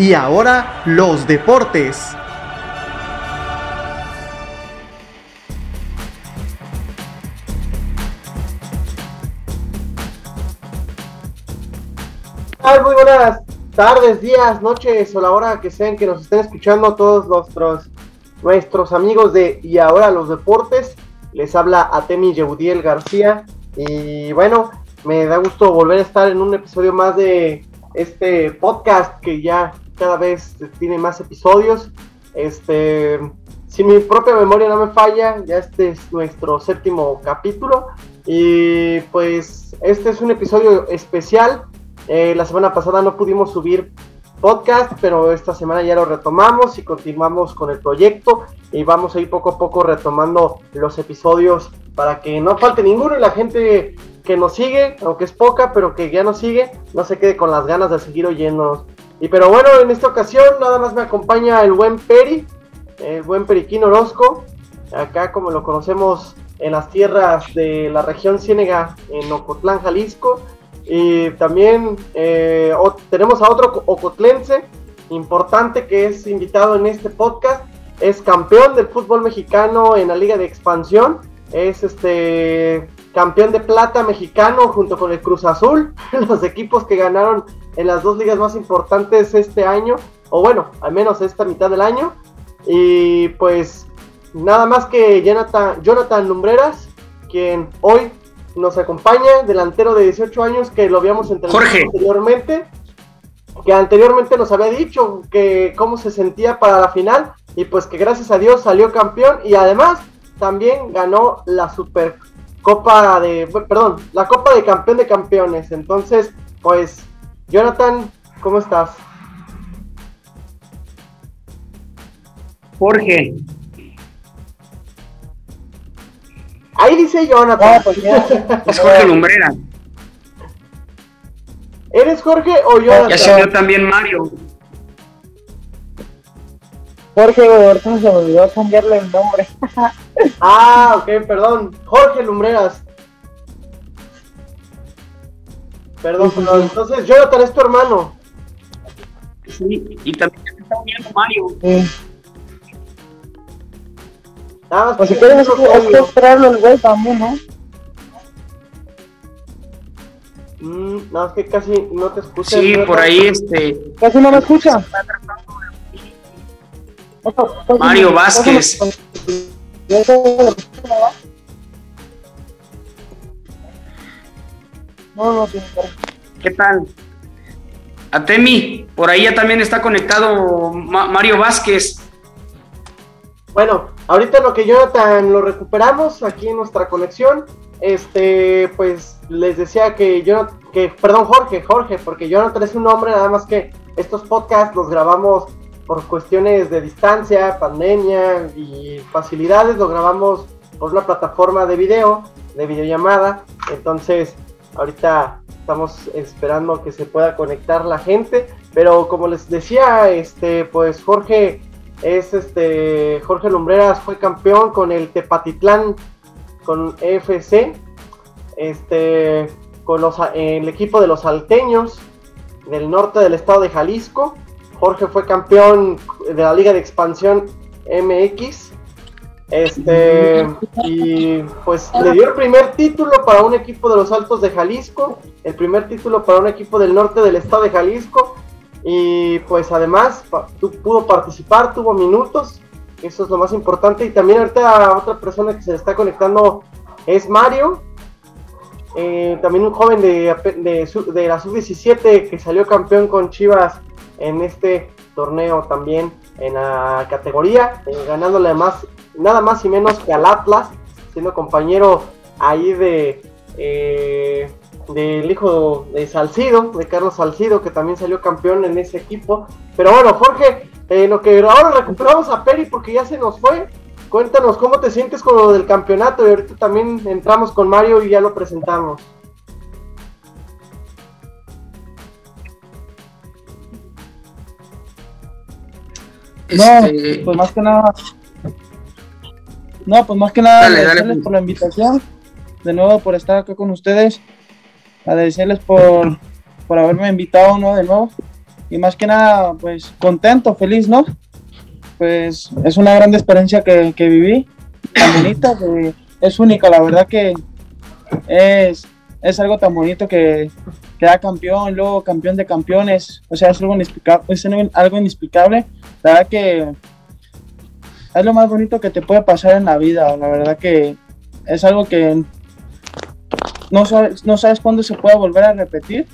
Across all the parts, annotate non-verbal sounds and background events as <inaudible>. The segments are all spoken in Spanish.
Y ahora los deportes. Muy buenas tardes, días, noches o la hora que sean que nos estén escuchando todos nuestros, nuestros amigos de Y ahora los deportes. Les habla Atemi Yehudiel García y bueno, me da gusto volver a estar en un episodio más de este podcast que ya cada vez tiene más episodios. Este, si mi propia memoria no me falla, ya este es nuestro séptimo capítulo. Y pues este es un episodio especial. Eh, la semana pasada no pudimos subir podcast, pero esta semana ya lo retomamos y continuamos con el proyecto y vamos a ir poco a poco retomando los episodios para que no falte ninguno y la gente que nos sigue, aunque es poca, pero que ya nos sigue, no se quede con las ganas de seguir oyéndonos. Y pero bueno, en esta ocasión nada más me acompaña el buen Peri, el buen Periquín Orozco, acá como lo conocemos en las tierras de la región Ciénega, en Ocotlán, Jalisco. Y también eh, tenemos a otro ocotlense importante que es invitado en este podcast. Es campeón del fútbol mexicano en la Liga de Expansión. Es este campeón de plata mexicano junto con el Cruz Azul, <laughs> los equipos que ganaron en las dos ligas más importantes este año, o bueno, al menos esta mitad del año. Y pues nada más que Jonathan, Jonathan Lumbreras, quien hoy nos acompaña, delantero de 18 años que lo habíamos entrenado anteriormente, que anteriormente nos había dicho que cómo se sentía para la final y pues que gracias a Dios salió campeón y además también ganó la Super Copa de, perdón, la Copa de Campeón de Campeones. Entonces, pues, Jonathan, ¿cómo estás? Jorge. Ahí dice Jonathan. Pues es Jorge Lumbrera. ¿Eres Jorge o Jonathan? Ya yo también Mario. Jorge, ahorita se me olvidó cambiarle el nombre. ah, ok, perdón. Jorge Lumbreras. Perdón, perdón. Entonces, Jonathan es tu hermano. Sí, y también está uniendo Mario. Sí. Nada más pues si quieres, es que esperarlo el güey también, ¿no? Mm, no, es que casi no te escucha. Sí, por ahí este. Casi no me escucha. Mario Vázquez. ¿Qué tal? Atemi, por ahí ya también está conectado Mario Vázquez. Bueno, ahorita lo que Jonathan lo recuperamos aquí en nuestra conexión. Este, pues les decía que yo, que, perdón, Jorge, Jorge, porque Jonathan es un nombre, nada más que estos podcasts los grabamos por cuestiones de distancia, pandemia y facilidades, lo grabamos por una plataforma de video, de videollamada. Entonces, ahorita estamos esperando que se pueda conectar la gente. Pero como les decía, este, pues Jorge es este. Jorge Lumbreras fue campeón con el Tepatitlán, con EFC. Este. Con los, el equipo de los salteños del norte del estado de Jalisco. Jorge fue campeón de la Liga de Expansión MX. Este, y pues le dio el primer título para un equipo de los Altos de Jalisco, el primer título para un equipo del norte del estado de Jalisco. Y pues además pudo participar, tuvo minutos, eso es lo más importante. Y también ahorita otra persona que se le está conectando es Mario, eh, también un joven de, de, la sub-17 que salió campeón con Chivas en este torneo también en la categoría, eh, ganándole más, nada más y menos que al Atlas, siendo compañero ahí de eh, del hijo de Salcido, de Carlos Salcido, que también salió campeón en ese equipo. Pero bueno, Jorge, eh, lo que ahora recuperamos a Peri porque ya se nos fue. Cuéntanos cómo te sientes con lo del campeonato y ahorita también entramos con Mario y ya lo presentamos. No, este, pues más que nada. No, pues más que nada, agradecerles por la invitación. De nuevo por estar acá con ustedes. Agradecerles por, por haberme invitado ¿no? de nuevo. y más que nada, pues contento, feliz, ¿no? Pues es una gran experiencia que, que viví, tan bonita, que es única, la verdad que es, es algo tan bonito que queda campeón, luego campeón de campeones, o sea, es algo inexplicable, es algo inexplicable, la verdad que es lo más bonito que te puede pasar en la vida, la verdad que es algo que no sabes, no sabes cuándo se puede volver a repetir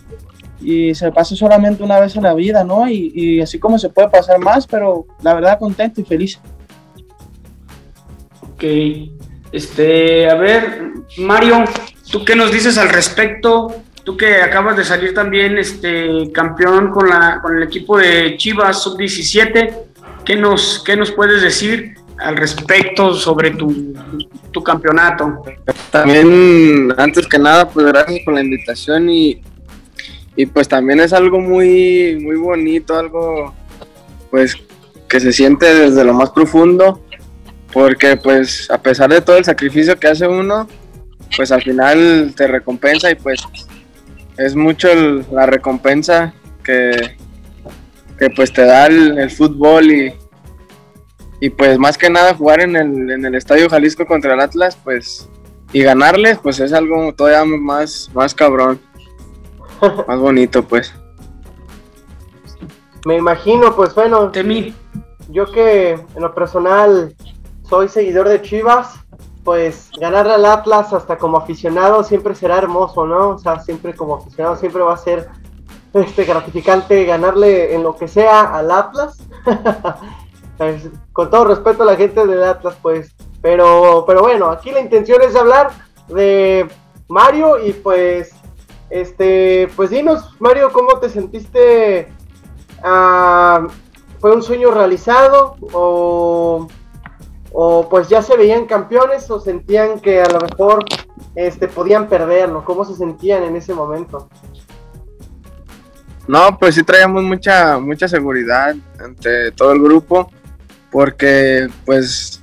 y se pasa solamente una vez en la vida, ¿no? Y, así como se puede pasar más, pero la verdad contento y feliz. Ok, este, a ver, Mario, ¿tú qué nos dices al respecto? Tú que acabas de salir también este, campeón con, la, con el equipo de Chivas Sub-17, ¿qué nos, ¿qué nos puedes decir al respecto sobre tu, tu campeonato? También, antes que nada, pues gracias por la invitación y y pues también es algo muy, muy bonito, algo pues que se siente desde lo más profundo, porque pues a pesar de todo el sacrificio que hace uno, pues al final te recompensa y pues es mucho la recompensa que, que pues te da el, fútbol y, y pues más que nada jugar en el, en el Estadio Jalisco contra el Atlas, pues y ganarles, pues es algo todavía más, más cabrón. <laughs> Más bonito, pues. Me imagino, pues bueno. De Yo que en lo personal soy seguidor de Chivas, pues ganarle al Atlas hasta como aficionado siempre será hermoso, ¿no? O sea, siempre como aficionado siempre va a ser este gratificante ganarle en lo que sea al Atlas. <laughs> Pues, con todo respeto a la gente del Atlas, pues. Pero, pero bueno, aquí la intención es hablar de Mario y pues este, pues dinos, Mario, ¿cómo te sentiste? Ah, ¿Fue un sueño realizado? O, o, pues ya se veían campeones? ¿O sentían que a lo mejor este, podían perderlo? ¿Cómo se sentían en ese momento? No, pues sí traíamos mucha, mucha seguridad ante todo el grupo, porque pues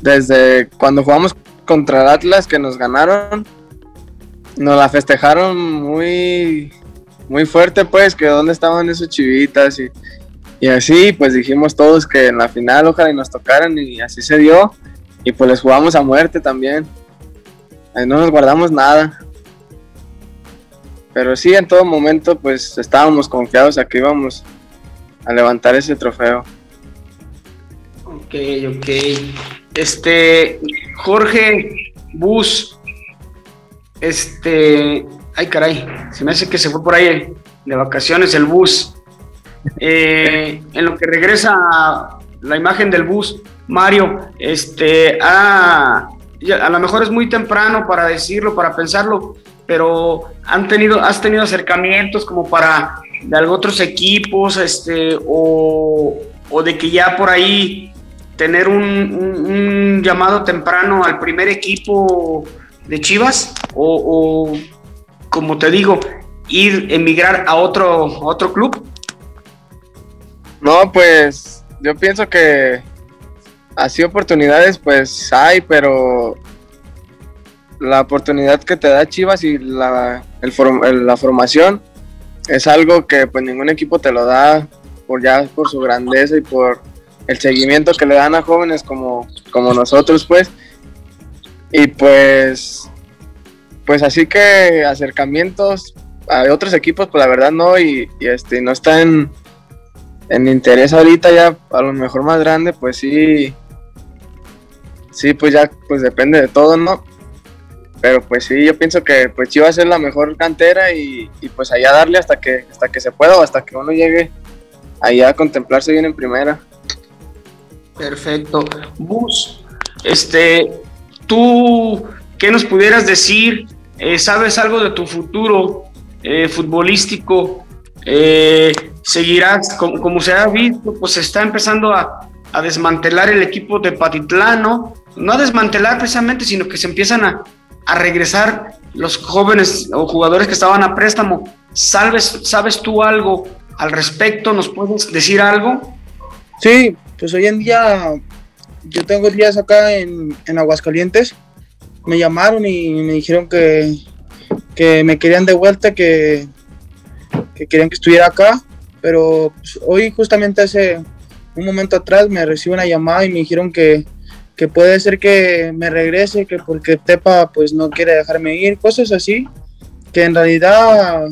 desde cuando jugamos contra el Atlas que nos ganaron, nos la festejaron muy, muy fuerte, pues, que dónde estaban esos chivitas y, y así, pues dijimos todos que en la final ojalá y nos tocaran y así se dio. Y pues les jugamos a muerte también. Ahí no nos guardamos nada. Pero sí, en todo momento, pues estábamos confiados a que íbamos a levantar ese trofeo. Ok, ok. Este, Jorge Bus, este, ay caray, se me hace que se fue por ahí de vacaciones el bus. Eh, en lo que regresa la imagen del bus, Mario, este, a lo mejor es muy temprano para decirlo, para pensarlo, pero han tenido, has tenido acercamientos como para de otros equipos, este, o, de que ya por ahí tener un llamado temprano al primer equipo de Chivas o, como te digo, ir, emigrar a otro, otro club? No, pues yo pienso que así oportunidades pues hay, pero la oportunidad que te da Chivas y la, la formación es algo que pues ningún equipo te lo da por ya por su grandeza y por el seguimiento que le dan a jóvenes como, como nosotros pues y pues, pues así que acercamientos a otros equipos, pues la verdad no, y, este, no está en, interés ahorita ya, a lo mejor más grande, pues sí, sí, pues ya, pues depende de todo, ¿no? Pero pues sí, yo pienso que pues Chivas a ser la mejor cantera y, y, pues allá darle hasta que, hasta que se pueda o hasta que uno llegue allá a contemplarse bien en primera. Perfecto. Bus, este, tú, ¿qué nos pudieras decir? Eh, ¿Sabes algo de tu futuro eh, futbolístico? Eh, ¿Seguirás, como, se ha visto, pues está empezando a, desmantelar el equipo de Patitlán, ¿no? No a desmantelar precisamente, sino que se empiezan a, regresar los jóvenes o jugadores que estaban a préstamo. ¿Sabes, ¿Sabes tú algo al respecto? ¿Nos puedes decir algo? Sí, pues hoy en día yo tengo días acá en, Aguascalientes, me llamaron y me dijeron que, me querían de vuelta, que, que querían que estuviera acá. pero pues, hoy justamente hace un momento atrás me recibo una llamada y me dijeron que, que puede ser que me regrese, que porque Tepa pues no quiere dejarme ir, cosas así, que en realidad,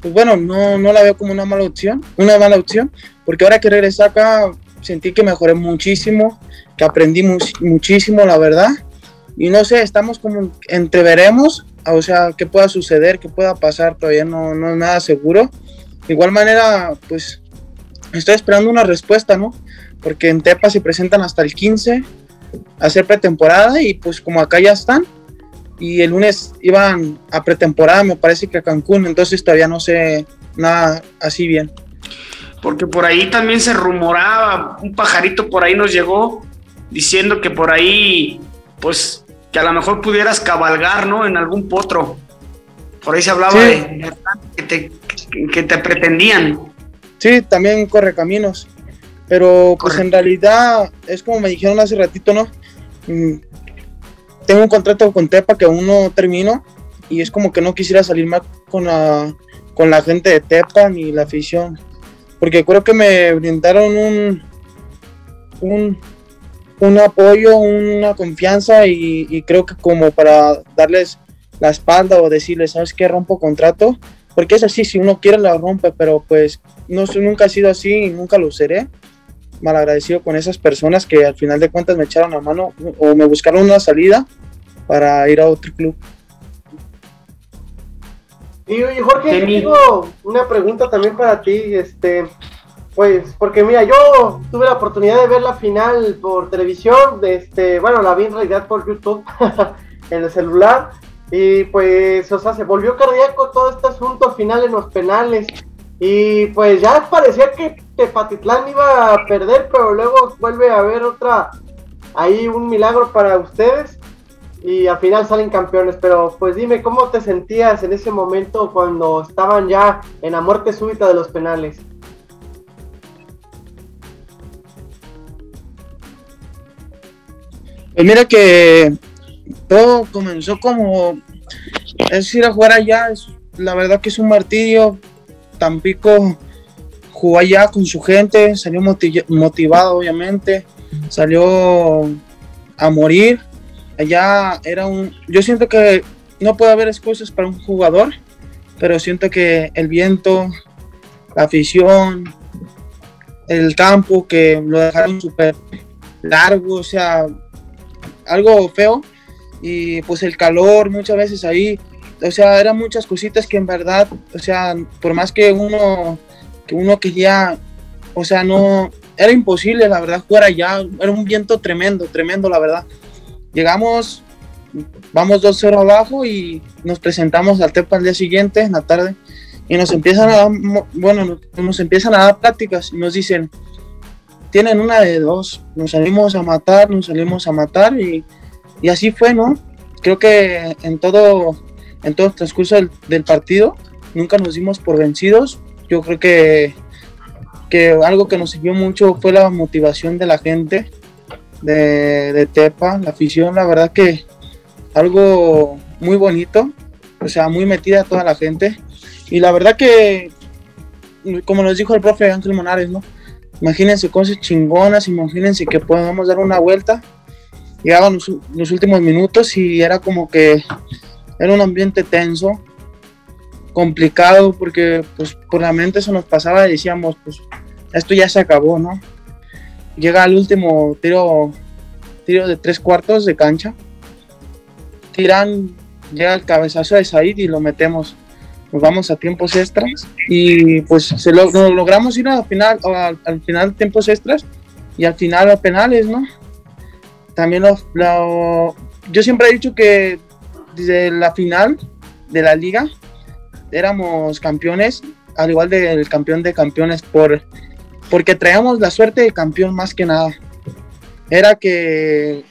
pues bueno, no, no la veo como una mala opción, una mala opción, porque ahora que regresé acá sentí que mejoré muchísimo, que aprendí muchísimo, la verdad, y no sé, estamos como entreveremos, o sea, qué pueda suceder, qué pueda pasar, todavía no, no es nada seguro. De igual manera, pues estoy esperando una respuesta, ¿no? Porque en Tepa se presentan hasta el 15 a hacer pretemporada y pues como acá ya están y el lunes iban a pretemporada, me parece que a Cancún, entonces todavía no sé nada así bien. Porque por ahí también se rumoraba, un pajarito por ahí nos llegó diciendo que por ahí, pues que a lo mejor pudieras cabalgar, ¿no? En algún potro. Por ahí se hablaba de que te, que te pretendían. Sí, también corre caminos. Pero pues en realidad es como me dijeron hace ratito, ¿no? Mm, tengo un contrato con Tepa que aún no termino y es como que no quisiera salir más con la, con la gente de Tepa ni la afición. Porque creo que me brindaron un, un, un apoyo, una confianza y, creo que como para darles la espalda o decirles, ¿sabes qué? Rompo contrato. Porque es así, si uno quiere la rompe, pero pues no, nunca ha sido así y nunca lo seré. Mal agradecido con esas personas que al final de cuentas me echaron la mano o me buscaron una salida para ir a otro club. Y, Jorge, tengo una pregunta también para ti, este, pues, porque mira, yo tuve la oportunidad de ver la final por televisión, este, bueno, la vi en realidad por YouTube, <laughs> en el celular, y pues, o sea, se volvió cardíaco todo este asunto al final en los penales, y pues ya parecía que Tepatitlán iba a perder, pero luego vuelve a haber otra, ahí un milagro para ustedes, y al final salen campeones, pero pues dime, ¿cómo te sentías en ese momento cuando estaban ya en la muerte súbita de los penales? Pues mira que todo comenzó como es ir a jugar allá, la verdad que es un martirio. Tampico jugó allá con su gente, salió motivado obviamente, salió a morir. Allá era un, yo siento que no puede haber excusas para un jugador, pero siento que el viento, la afición, el campo que lo dejaron súper largo, o sea, algo feo y pues el calor muchas veces ahí, o sea, eran muchas cositas que en verdad, o sea, por más que uno que uno quería, o sea, no era imposible la verdad jugar allá, era un viento tremendo, tremendo la verdad. Llegamos, vamos dos 0 abajo y nos presentamos al TEPA al día siguiente, en la tarde, y nos empiezan a dar, bueno, nos empiezan a dar pláticas y nos dicen, tienen una de dos, nos salimos a matar, nos salimos a matar y, y así fue, ¿no? Creo que en todo, en todo el transcurso del, partido nunca nos dimos por vencidos. Yo creo que, que algo que nos sirvió mucho fue la motivación de la gente de, de Tepa, la afición, la verdad que algo muy bonito, o sea, muy metida toda la gente. Y la verdad que, como nos dijo el profe Ángel Monares, ¿no? Imagínense cosas chingonas, imagínense que podamos dar una vuelta. Llegaban los, los últimos minutos y era como que era un ambiente tenso, complicado, porque pues por la mente eso nos pasaba y decíamos, pues esto ya se acabó, ¿no? Llega el último tiro, tiro de tres cuartos de cancha. Tiran, llega el cabezazo de Said y lo metemos nos vamos a tiempos extras y pues se lo, logramos ir al final, al, final tiempos extras y al final a penales, ¿no? También lo, yo siempre he dicho que desde la final de la liga éramos campeones, al igual del campeón de campeones, por, porque traíamos la suerte de campeón más que nada. Era que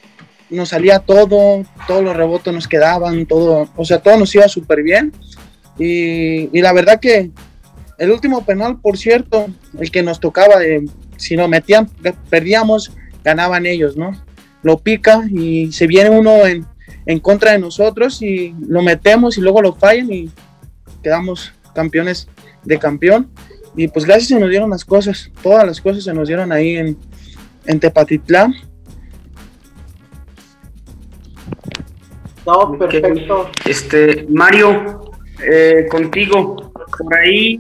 nos salía todo, todos los rebotes nos quedaban, todo, o sea, todo nos iba súper bien y, la verdad que el último penal, por cierto, el que nos tocaba, si no metían, perdíamos, ganaban ellos, ¿no? Lo pica y se viene uno en, en contra de nosotros y lo metemos y luego lo fallan y quedamos campeones de campeón. y pues gracias se nos dieron las cosas, todas las cosas se nos dieron ahí en, en Tepatitlán. No, perfecto. Este, Mario, eh, contigo, por ahí,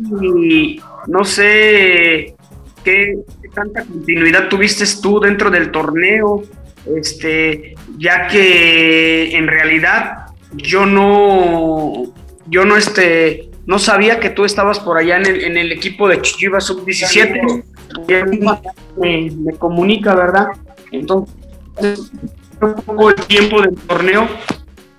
no sé qué, qué tanta continuidad tuviste tú dentro del torneo, este, ya que en realidad yo no, yo no, este, no sabía que tú estabas por allá en el, en el equipo de Chivas Sub-17. Me, me comunica, ¿verdad? Entonces, un poco el tiempo del torneo,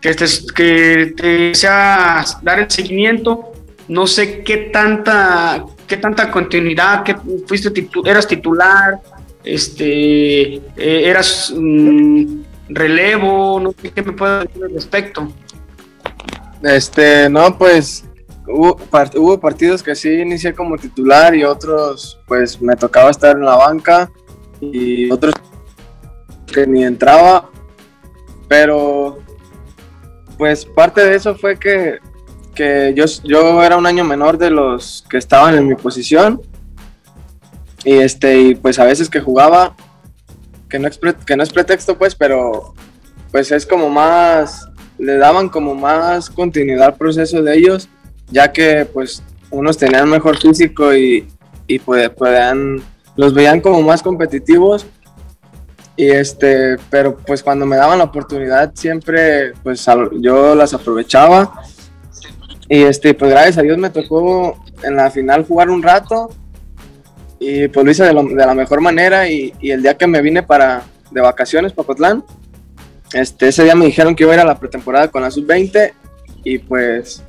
que te, que te desea dar el seguimiento. No sé qué tanta, qué tanta continuidad, que fuiste titu- eras titular, este, eh, eras mm, relevo, no sé qué me puedes decir al respecto. Este, no, pues hubo, hubo partidos que sí inicié como titular y otros pues me tocaba estar en la banca y otros que ni entraba, pero pues parte de eso fue que, que yo, yo era un año menor de los que estaban en mi posición y este y pues a veces que jugaba que no es, que no es pretexto pues pero pues es como más le daban como más continuidad al proceso de ellos, ya que pues unos tenían mejor físico y, y pues, los veían como más competitivos. Y este, pero pues cuando me daban la oportunidad siempre pues yo las aprovechaba. Y este, pues gracias a Dios me tocó en la final jugar un rato y pues lo hice de, la mejor manera y, el día que me vine para de vacaciones para Cotlán, este, ese día me dijeron que iba a ir a la pretemporada con la sub-20 y pues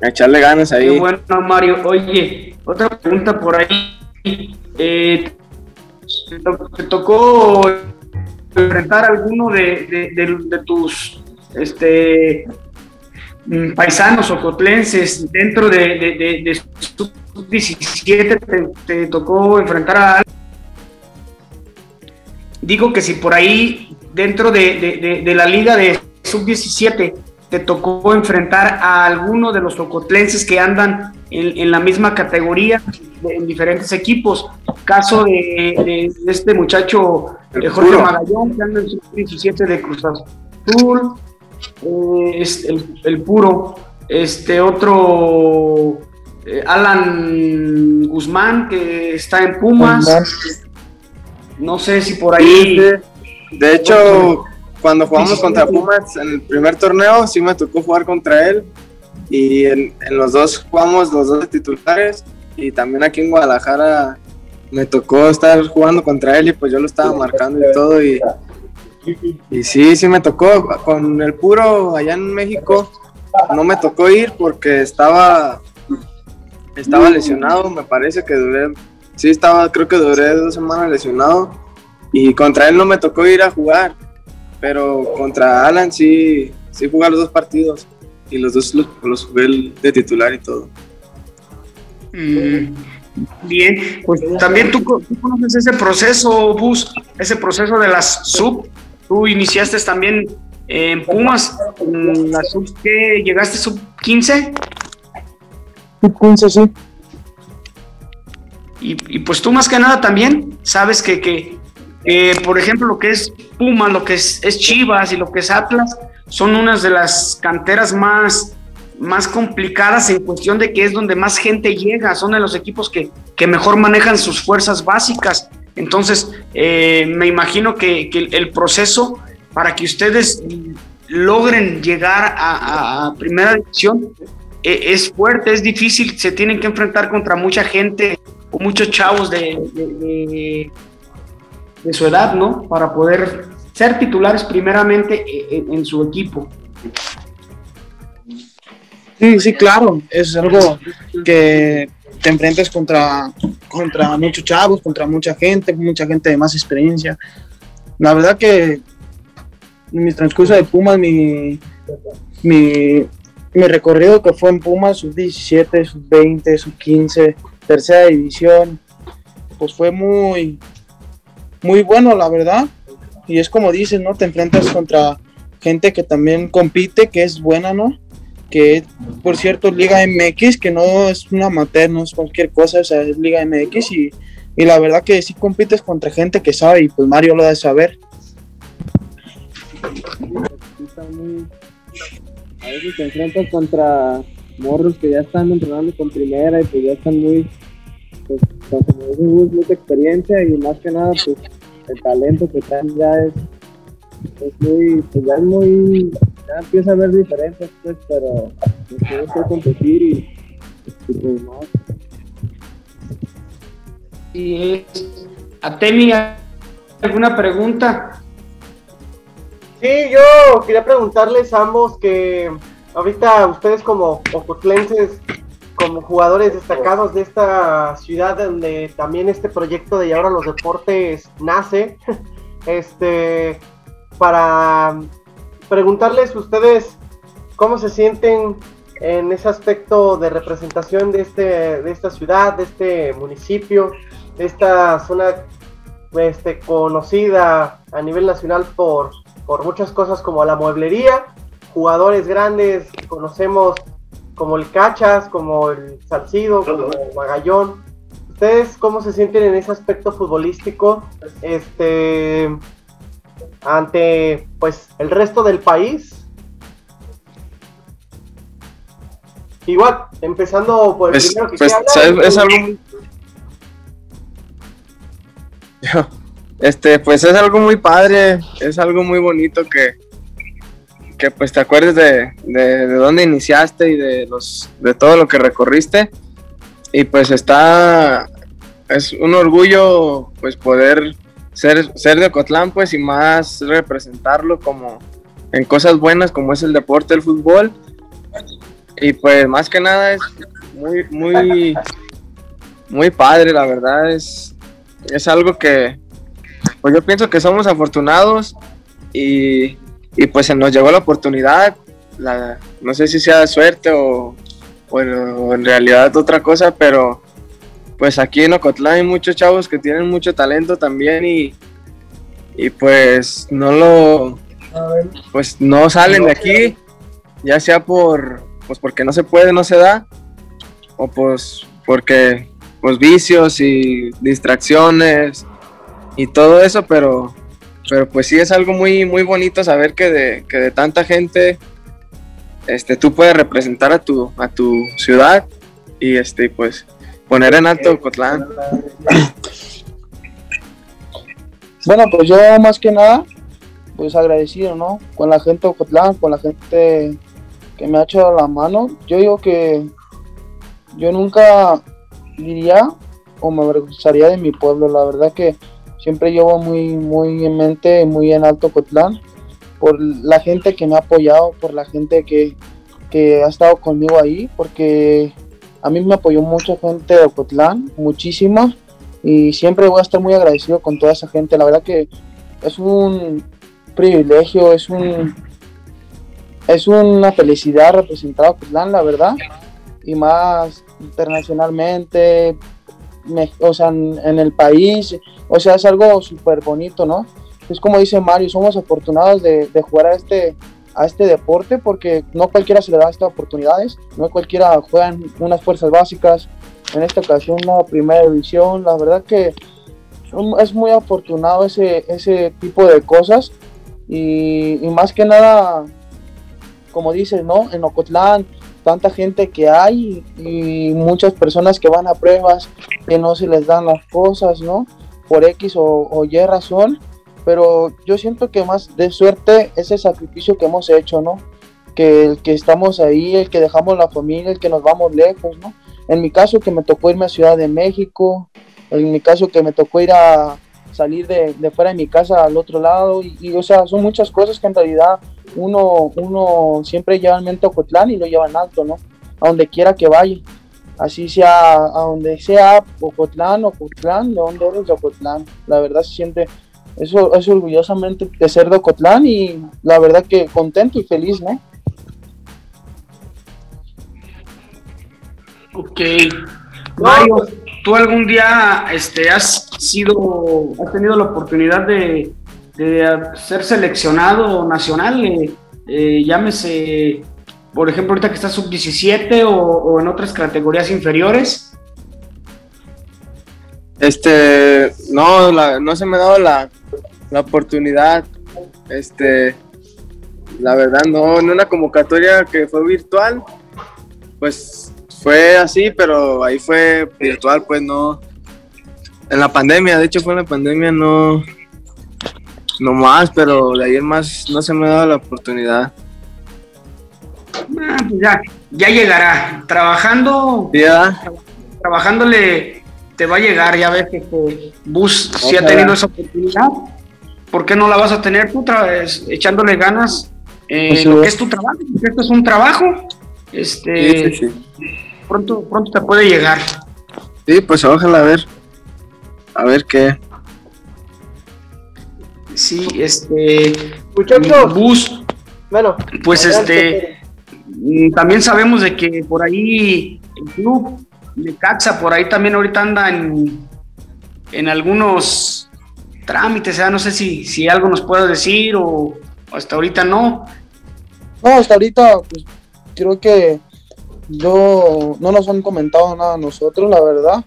a echarle ganas ahí. Qué bueno, Mario. Oye, otra pregunta por ahí. Eh, ¿Te tocó enfrentar a alguno de, de, tus este, mm, paisanos o cotlenses dentro de, su 17 te, te tocó enfrentar a... Digo que si por ahí, dentro de, de, de, la liga de sub-17, te tocó enfrentar a alguno de los ocotlenses que andan en, en, la misma categoría en diferentes equipos. Caso de, de este muchacho de eh, Jorge Magallón, que anda en sub-17 de Cruz Azul, eh, el, puro, este otro eh, Alan Guzmán, que está en Pumas. No sé si por ahí. De hecho, cuando jugamos contra Pumas en el primer torneo, sí me tocó jugar contra él. Y en, en los dos jugamos los dos de titulares. Y también aquí en Guadalajara me tocó estar jugando contra él y pues yo lo estaba marcando y todo. Y, y sí, sí me tocó. Con el puro allá en México no me tocó ir porque estaba, estaba lesionado. Me parece que duré sí estaba, creo que duré dos semanas lesionado y contra él no me tocó ir a jugar, pero contra Alan sí, sí jugué los dos partidos y los dos los, los jugué de titular y todo. Mm, Bien, pues también tú, tú conoces ese proceso, Bus, ese proceso de las sub. Tú iniciaste también en Pumas, en la sub que llegaste sub 15 15, sí. y, y pues tú más que nada también sabes que, que, por ejemplo, lo que es Pumas, lo que es, es Chivas y lo que es Atlas son unas de las canteras más, más complicadas en cuestión de que es donde más gente llega, son de los equipos que, que mejor manejan sus fuerzas básicas. Entonces, eh, me imagino que, que el proceso para que ustedes logren llegar a, primera división es fuerte, es difícil, se tienen que enfrentar contra mucha gente o muchos chavos de, de, su edad, ¿no? Para poder ser titulares primeramente eh, en, en su equipo. Sí, sí, claro. Es algo que te enfrentas contra, contra muchos chavos, contra mucha gente, mucha gente de más experiencia. La verdad que en mi transcurso de Pumas, mi, mi, mi recorrido que fue en Pumas, sub 17, sub 20, sub 15, tercera división, pues fue muy, muy bueno, la verdad. Y es como dices, ¿no? Te enfrentas contra gente que también compite, que es buena, ¿no? que por cierto Liga MX, que no es una amateur, no es cualquier cosa, o sea, es Liga MX y, y la verdad que sí compites contra gente que sabe y pues Mario lo de saber. A veces te enfrentas contra morros que ya están entrenando con primera y pues ya están muy, pues, como mucha experiencia y más que nada pues el talento que traen ya es, es muy, pues ya es muy, ya empieza a haber diferencias pues, pero pues, tienes que competir y, y pues no. Y a Temi, ¿alguna pregunta? Sí, yo quería preguntarles a ambos que ahorita ustedes como ocotlenses, como jugadores destacados de esta ciudad donde también este proyecto de Y ahora los deportes nace, <laughs> este, para preguntarles ustedes cómo se sienten en ese aspecto de representación de, este, de esta ciudad, de este municipio, de esta zona este, conocida a nivel nacional por por muchas cosas como la mueblería, jugadores grandes que conocemos como el Cachas, como el Salcido, como Magallón. ¿Ustedes cómo se sienten en ese aspecto futbolístico este, ante pues el resto del país? Igual, empezando por el Pues, primero que pues, ¿sabes? hablar, es algo este pues es algo muy padre es algo muy bonito que que pues te acuerdes de, de, de dónde iniciaste y de los de todo lo que recorriste. Y pues está es un orgullo pues poder ser ser de Ocotlán pues y más representarlo como en cosas buenas como es el deporte el fútbol. Y pues más que nada es muy muy muy padre la verdad es es algo que pues yo pienso que somos afortunados y, y pues se nos llegó la oportunidad, la, no sé si sea suerte o, o en, o en realidad otra cosa, pero pues aquí en Ocotlán hay muchos chavos que tienen mucho talento también y, y pues no lo, pues no salen de aquí, ya sea por, pues porque no se puede, no se da, o pues porque pues vicios y distracciones y todo eso, pero, pero pues sí es algo muy, muy bonito saber que de, que de tanta gente este, tú puedes representar a tu, a tu ciudad y este, pues poner en alto Cotlán. <coughs> Bueno, pues yo más que nada, pues agradecido, ¿no? Con la gente de Ocotlán, con la gente que me ha echado la mano. Yo digo que yo nunca diría o me avergonzaría de mi pueblo. La verdad que siempre llevo muy, muy en mente, muy en alto Cotlán, por la gente que me ha apoyado, por la gente que, que ha estado conmigo ahí, porque a mí me apoyó mucha gente de Ocotlán, muchísima, y siempre voy a estar muy agradecido con toda esa gente. La verdad que es un privilegio, es un es una felicidad representar a Ocotlán, la verdad, y más internacionalmente, me- o sea, en, el país, o sea, es algo súper bonito, ¿no? Es como dice Mario, somos afortunados de, de jugar a este, a este deporte porque no cualquiera se le da estas oportunidades, no cualquiera juega en unas fuerzas básicas, en esta ocasión la primera división, la verdad que es muy afortunado ese, ese tipo de cosas y, y más que nada, como dices, ¿no? En Ocotlán, tanta gente que hay y muchas personas que van a pruebas que no se les dan las cosas, ¿no? Por X o, o Y razón, pero yo siento que más de suerte es el sacrificio que hemos hecho, ¿no? Que el que estamos ahí, el que dejamos la familia, el que nos vamos lejos, ¿no? En mi caso que me tocó irme a Ciudad de México, en mi caso que me tocó ir a salir de, de fuera de mi casa al otro lado, y, y, o sea, son muchas cosas que en realidad uno, uno siempre lleva en mente a Ocotlán y lo lleva en alto, ¿no? A donde quiera que vaya así sea a donde sea Ocotlán, Ocotlán, de donde eres de Ocotlán. La verdad se siente eso es orgullosamente de ser de Ocotlán y la verdad que contento y feliz, ¿no? Ok. Mario, ¿tú algún día este, has sido, has tenido la oportunidad de, de ser seleccionado nacional? Eh, eh, llámese por ejemplo, ahorita que está sub-17 o, en otras categorías inferiores? Este, no, no se me ha dado la, la oportunidad. Este, la verdad, no, en una convocatoria que fue virtual, pues fue así, pero ahí fue virtual, pues no. En la pandemia, de hecho fue en la pandemia, no, no más, pero de ayer más no se me ha dado la oportunidad. Ah, pues ya, ya llegará. Trabajando, ya. trabajándole, te va a llegar. Ya ves que Bus si ha tenido esa oportunidad. ¿Por qué no la vas a tener tú otra vez, echándole ganas eh, lo que es tu trabajo? esto es un trabajo. Este, Pronto, pronto te puede llegar. Sí, pues ojalá a ver. A ver qué. Sí, este. Muchachos. Bus. Bueno. Pues este. Mm, también sabemos de que por ahí el club de Caxa, por ahí también ahorita anda en, en algunos trámites, no sé si, si algo nos puede decir o, hasta ahorita no. No, hasta ahorita pues, creo que yo no nos han comentado nada a nosotros, la verdad.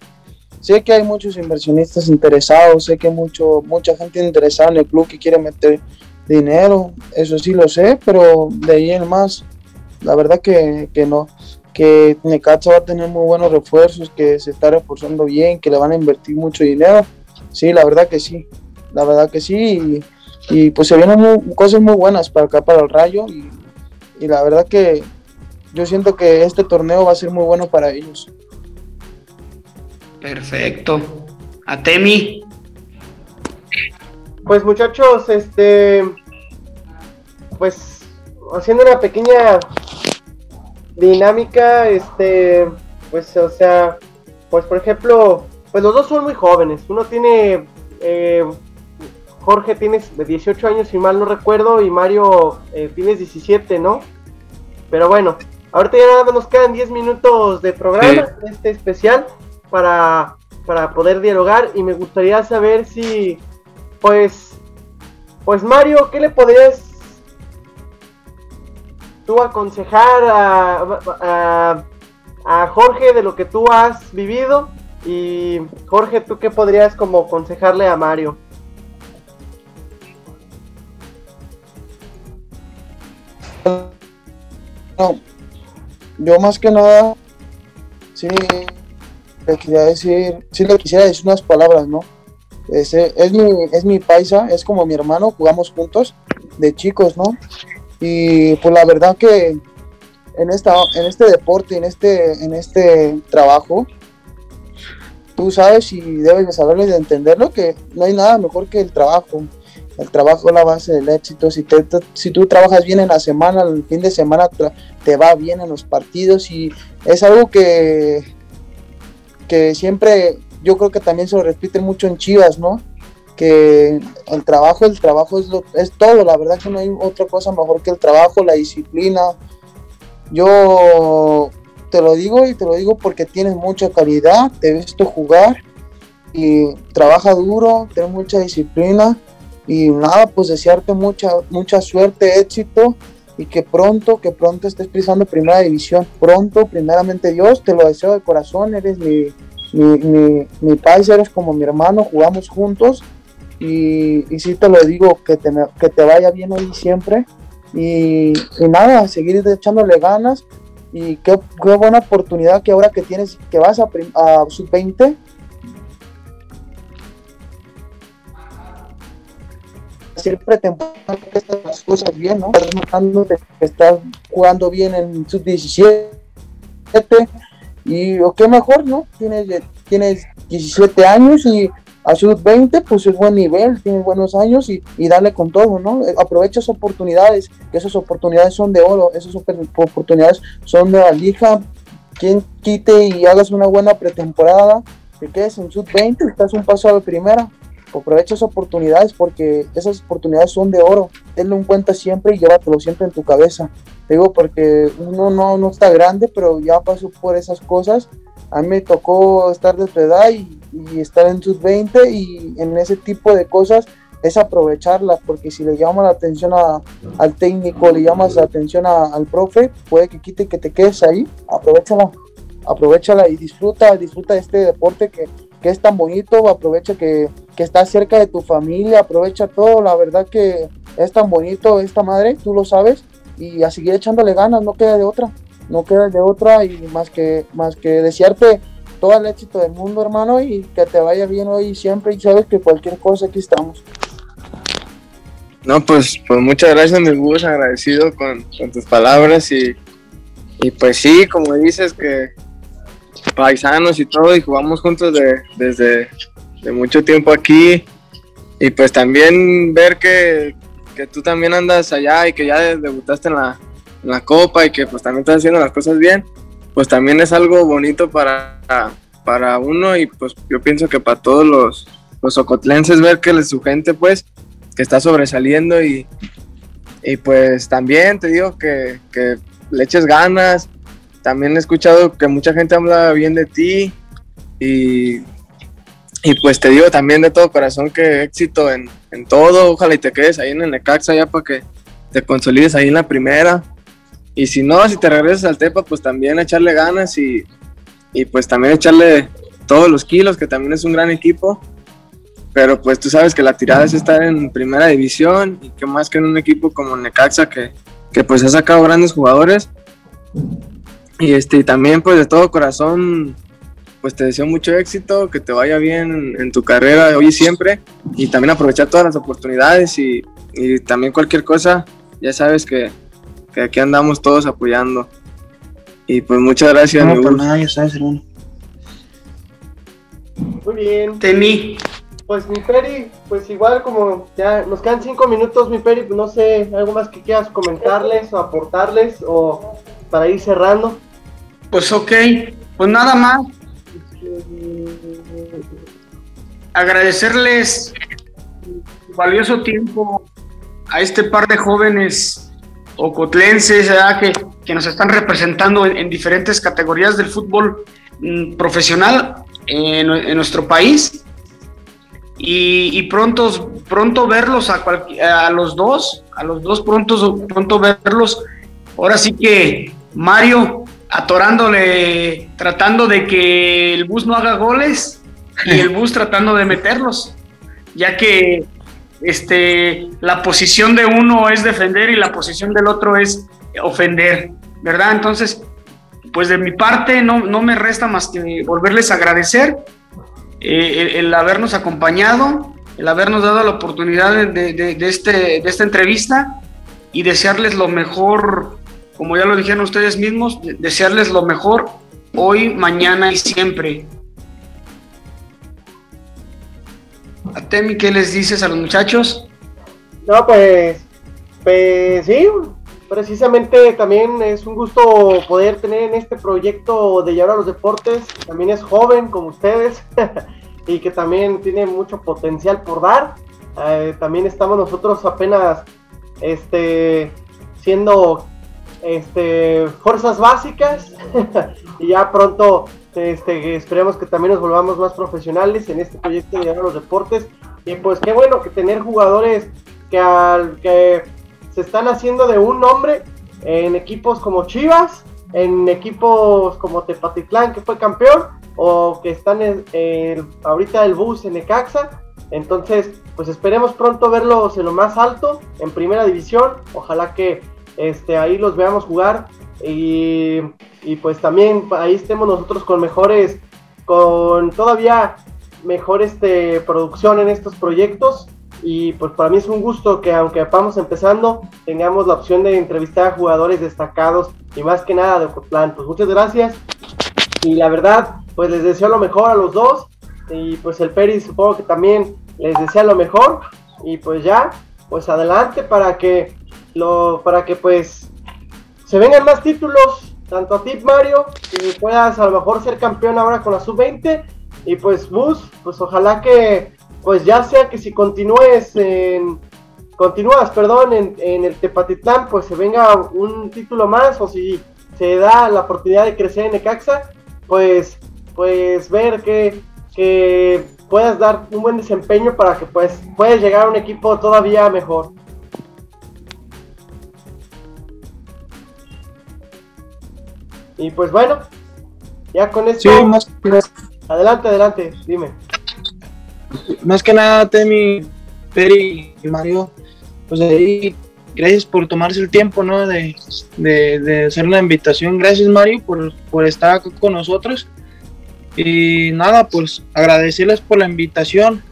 Sé que hay muchos inversionistas interesados, sé que mucho, mucha gente interesada en el club que quiere meter dinero, eso sí lo sé, pero de ahí en más la verdad que, no, que Necaxa va a tener muy buenos refuerzos, que se está reforzando bien, que le van a invertir mucho dinero. Sí, la verdad que sí, la verdad que sí. Y, pues se vienen cosas muy buenas para acá, para el Rayo. Y, y la verdad que yo siento que este torneo va a ser muy bueno para ellos. Perfecto. A Temi. Pues muchachos, este, pues haciendo una pequeña dinámica, este, pues, o sea, pues por ejemplo, pues los dos son muy jóvenes. Uno tiene, eh, Jorge tienes 18 años si mal no recuerdo y Mario eh, tienes 17, ¿no? Pero bueno, ahorita ya nada más nos quedan 10 minutos de programa, este especial, para, para poder dialogar y me gustaría saber si, pues, pues Mario, ¿qué le podrías tú aconsejar a, a, Jorge de lo que tú has vivido y Jorge, ¿tú qué podrías como aconsejarle a Mario? No, yo más que nada, sí, le quería decir, sí le quisiera decir unas palabras, ¿no? Es, es, mi, es mi paisa, es como mi hermano, jugamos juntos de chicos, ¿no? Y pues la verdad que en, esta, en este deporte, en este, en este trabajo, tú sabes y debes de saberlo y de entenderlo que no hay nada mejor que el trabajo. El trabajo es la base del éxito. Si, te, si tú trabajas bien en la semana, el fin de semana te va bien en los partidos y es algo que, que siempre yo creo que también se lo repite mucho en Chivas, ¿no? que el trabajo, el trabajo es, lo, es todo, la verdad que no hay otra cosa mejor que el trabajo, la disciplina. Yo te lo digo y te lo digo porque tienes mucha calidad, te he visto jugar y trabaja duro, tienes mucha disciplina y nada, pues desearte mucha, mucha suerte, éxito y que pronto, que pronto estés pisando primera división, pronto, primeramente Dios, te lo deseo de corazón, eres mi, mi, mi, mi país, eres como mi hermano, jugamos juntos y, y sí te lo digo, que te, que te vaya bien hoy siempre. Y, nada, seguir echándole ganas. Y qué, qué, buena oportunidad que ahora que tienes, que vas a, a sub-20, siempre te estas las cosas bien, ¿no? Estás que estás jugando bien en sub-17 y o qué mejor, ¿no? Tienes, tienes 17 años y a sus 20 pues es buen nivel, tiene buenos años y, y darle con todo, ¿no? Aprovecha esas oportunidades, que esas oportunidades son de oro, esas oportunidades son de la liga. Quien quite y hagas una buena pretemporada, que quedes en sub 20, estás un paso de primera. Aprovecha esas oportunidades porque esas oportunidades son de oro. Tenlo en cuenta siempre y llévatelo siempre en tu cabeza. Te digo porque uno no, no está grande, pero ya pasó por esas cosas a mí me tocó estar de tu edad y, estar en sus 20 y en ese tipo de cosas es aprovecharla, porque si le llamas la atención a, al técnico, le llamas la atención al profe, puede que quite que te quedes ahí, aprovechala, aprovechala y disfruta, disfruta este deporte que, que es tan bonito, aprovecha que, que estás cerca de tu familia, aprovecha todo, la verdad que es tan bonito esta madre, tú lo sabes, y a seguir echándole ganas, no queda de otra, no queda de otra y más que, más que desearte todo el éxito del mundo, hermano, y que te vaya bien hoy y siempre, y sabes que cualquier cosa aquí estamos. No, pues, pues muchas gracias, mi bus, agradecido con, tus palabras y, y, pues sí, como dices, que paisanos y todo, y jugamos juntos de, desde de mucho tiempo aquí, y pues también ver que, que tú también andas allá y que ya debutaste en la, la Copa y que pues también estás haciendo las cosas bien, pues también es algo bonito para, para uno. Y pues yo pienso que para todos los, los ocotlenses ver que su gente pues que está sobresaliendo y, y pues también te digo que, que le eches ganas, también he escuchado que mucha gente habla bien de ti y, y pues te digo también de todo corazón que éxito en, en todo, ojalá y te quedes ahí en el Necaxa ya para que te consolides ahí en la primera y si no, si te regresas al Tepa, pues también echarle ganas y, pues también echarle todos los kilos, que también es un gran equipo. Pero pues tú sabes que la tirada es estar en primera división y que más que en un equipo como Necaxa que, que pues ha sacado grandes jugadores. Y este, también pues de todo corazón pues te deseo mucho éxito, que te vaya bien en, tu carrera hoy y siempre y también aprovechar todas las oportunidades y, y también cualquier cosa, ya sabes que, que aquí andamos todos apoyando. Y pues muchas gracias. No, pues nada, ya sabes, hermano. Muy bien. Tení. Pues mi Peri, pues igual como ya nos quedan cinco minutos, mi Peri, pues no sé, algo más que quieras comentarles o aportarles o para ir cerrando. Pues ok, pues nada más. Agradecerles valioso tiempo a este par de jóvenes ocotlenses que, que nos están representando en, diferentes categorías del fútbol mm, profesional en, nuestro país. Y, pronto, pronto verlos a, a los dos, a los dos pronto, pronto verlos. Ahora sí que Mario atorándole, tratando de que el bus no haga goles y el bus tratando de meterlos, ya que este, la posición de uno es defender y la posición del otro es ofender, ¿verdad? Entonces, pues de mi parte no, no me resta más que volverles a agradecer eh, el, habernos acompañado, el habernos dado la oportunidad de, de, este, de esta entrevista y desearles lo mejor, como ya lo dijeron ustedes mismos, desearles lo mejor hoy, mañana y siempre. A Temi, ¿qué les dices a los muchachos? No, pues, pues sí, precisamente también es un gusto poder tener en este proyecto de llevar a los deportes. También es joven como ustedes <laughs> y que también tiene mucho potencial por dar. Eh, también estamos nosotros apenas este, siendo este, fuerzas básicas <laughs> y ya pronto este, esperemos que también nos volvamos más profesionales en este proyecto de los deportes. Y pues qué bueno que tener jugadores que, al, que se están haciendo de un nombre en equipos como Chivas, en equipos como Tepatitlán, que fue campeón, o que están en, ahorita el bus en Necaxa. Entonces, pues esperemos pronto verlos en lo más alto, en primera división. Ojalá que este, ahí los veamos jugar y, pues también ahí estemos nosotros con mejores, con todavía mejor este, producción en estos proyectos. Y pues para mí es un gusto que aunque vamos empezando, tengamos la opción de entrevistar a jugadores destacados y más que nada de Ocotlán. Pues muchas gracias. Y la verdad, pues les deseo lo mejor a los dos. Y pues el Peri supongo que también les desea lo mejor. Y pues ya, pues adelante para que lo, para que pues se vengan más títulos, tanto a ti Mario, que puedas a lo mejor ser campeón ahora con la sub-20, y pues Bus, pues ojalá que, pues ya sea que si continúes en, continúas, perdón, en, en el Tepatitlán, pues se venga un título más, o si se da la oportunidad de crecer en Necaxa, pues, pues ver que, que puedas dar un buen desempeño para que pues puedas llegar a un equipo todavía mejor. Y pues bueno, ya con esto. Sí, más, Adelante, adelante, dime. más que nada, Temi, Peri y Mario, pues ahí, gracias por tomarse el tiempo, ¿no? De, de, de hacer la invitación. Gracias, Mario, por, por estar acá con nosotros. Y nada, pues agradecerles por la invitación.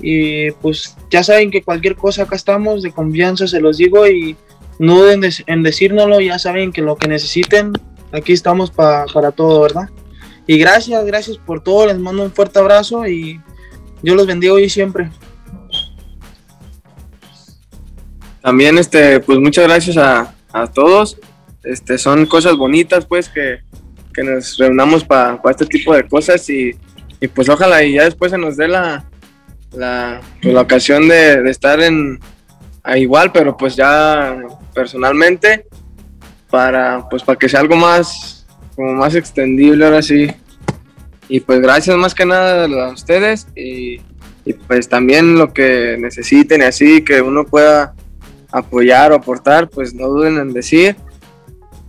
Y pues ya saben que cualquier cosa acá estamos, de confianza, se los digo. Y no duden de- en decírnoslo, ya saben que lo que necesiten, aquí estamos pa- para todo, ¿verdad? Y gracias, gracias por todo. Les mando un fuerte abrazo y Dios los bendiga hoy y siempre. También, este, pues muchas gracias a, a todos. Este, son cosas bonitas, pues, que, que nos reunamos para este tipo de cosas y, y, pues ojalá y ya después se nos dé la, la, pues, la ocasión de, de estar en igual, pero pues ya personalmente para pues para que sea algo más como más extendible ahora sí. Y pues gracias más que nada a ustedes y, y pues también lo que necesiten y así que uno pueda apoyar o aportar, pues no duden en decir,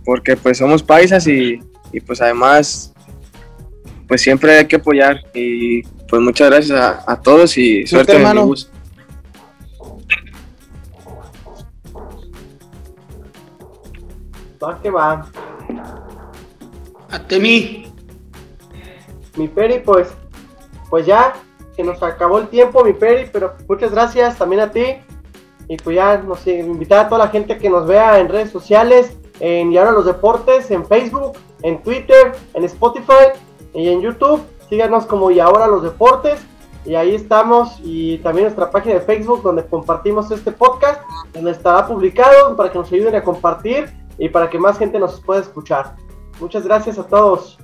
porque pues somos paisas y, y, pues además pues siempre hay que apoyar y pues muchas gracias a, a todos y suerte en el hermano. Va que va. Atemi, Mi Peri, pues, pues ya, que nos acabó el tiempo, mi Peri, pero muchas gracias también a ti. Y pues ya, nos invitar a toda la gente que nos vea en redes sociales, en Y ahora los deportes, en Facebook, en Twitter, en Spotify y en YouTube. Síganos como Y ahora los deportes. Y ahí estamos. Y también nuestra página de Facebook donde compartimos este podcast, donde estará publicado para que nos ayuden a compartir y para que más gente nos pueda escuchar. Muchas gracias a todos.